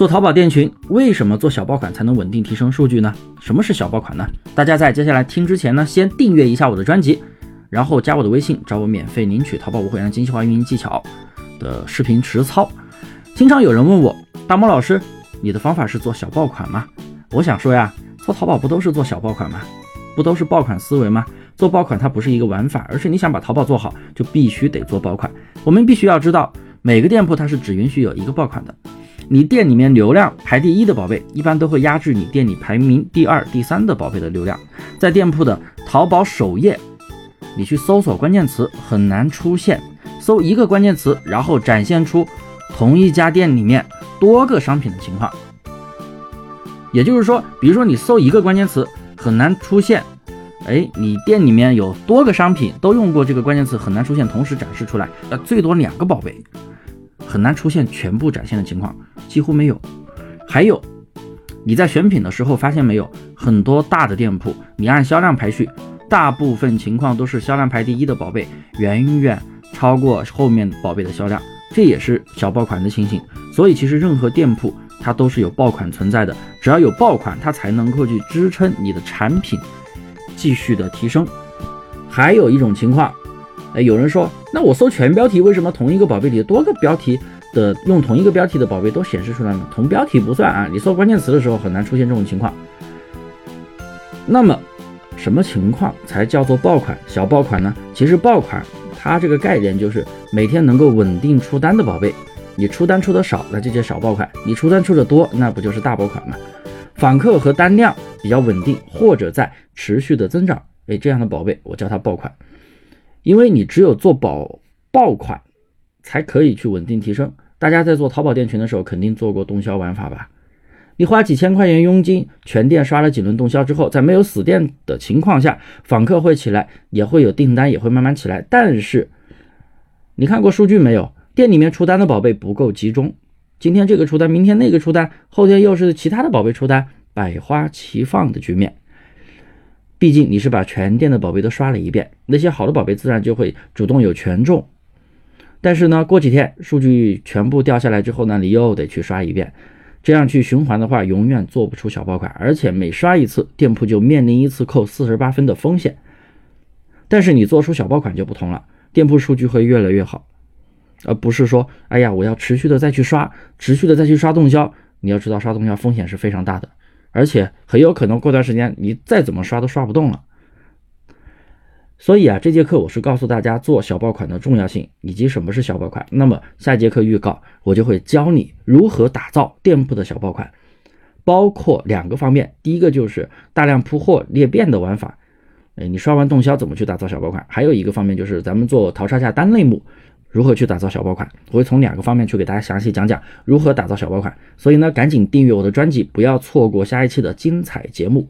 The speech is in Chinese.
做淘宝店群，为什么做小爆款才能稳定提升数据呢？什么是小爆款呢？大家在接下来听之前呢，先订阅一下我的专辑，然后加我的微信，找我免费领取淘宝无会员精细化运营技巧的视频实操。经常有人问我，大猫老师，你的方法是做小爆款吗？我想说呀，做淘宝不都是做小爆款吗？不都是爆款思维吗？做爆款它不是一个玩法，而是你想把淘宝做好，就必须得做爆款。我们必须要知道，每个店铺它是只允许有一个爆款的。你店里面流量排第一的宝贝，一般都会压制你店里排名第二、第三的宝贝的流量。在店铺的淘宝首页，你去搜索关键词，很难出现搜一个关键词，然后展现出同一家店里面多个商品的情况。也就是说，比如说你搜一个关键词，很难出现，哎，你店里面有多个商品都用过这个关键词，很难出现同时展示出来，呃，最多两个宝贝。很难出现全部展现的情况，几乎没有。还有，你在选品的时候发现没有，很多大的店铺，你按销量排序，大部分情况都是销量排第一的宝贝远远超过后面宝贝的销量，这也是小爆款的情形。所以其实任何店铺它都是有爆款存在的，只要有爆款，它才能够去支撑你的产品继续的提升。还有一种情况。哎，有人说，那我搜全标题，为什么同一个宝贝里多个标题的用同一个标题的宝贝都显示出来呢？同标题不算啊，你搜关键词的时候很难出现这种情况。那么，什么情况才叫做爆款、小爆款呢？其实爆款它这个概念就是每天能够稳定出单的宝贝。你出单出的少，那就叫小爆款；你出单出的多，那不就是大爆款吗？访客和单量比较稳定或者在持续的增长，哎，这样的宝贝我叫它爆款。因为你只有做爆爆款，才可以去稳定提升。大家在做淘宝店群的时候，肯定做过动销玩法吧？你花几千块钱佣金，全店刷了几轮动销之后，在没有死店的情况下，访客会起来，也会有订单，也会慢慢起来。但是，你看过数据没有？店里面出单的宝贝不够集中，今天这个出单，明天那个出单，后天又是其他的宝贝出单，百花齐放的局面。毕竟你是把全店的宝贝都刷了一遍，那些好的宝贝自然就会主动有权重。但是呢，过几天数据全部掉下来之后呢，你又得去刷一遍，这样去循环的话，永远做不出小爆款，而且每刷一次，店铺就面临一次扣四十八分的风险。但是你做出小爆款就不同了，店铺数据会越来越好，而不是说，哎呀，我要持续的再去刷，持续的再去刷动销。你要知道，刷动销风险是非常大的。而且很有可能过段时间你再怎么刷都刷不动了。所以啊，这节课我是告诉大家做小爆款的重要性以及什么是小爆款。那么下节课预告我就会教你如何打造店铺的小爆款，包括两个方面。第一个就是大量铺货裂变的玩法，哎，你刷完动销怎么去打造小爆款？还有一个方面就是咱们做淘差价单类目。如何去打造小爆款？我会从两个方面去给大家详细讲讲如何打造小爆款。所以呢，赶紧订阅我的专辑，不要错过下一期的精彩节目。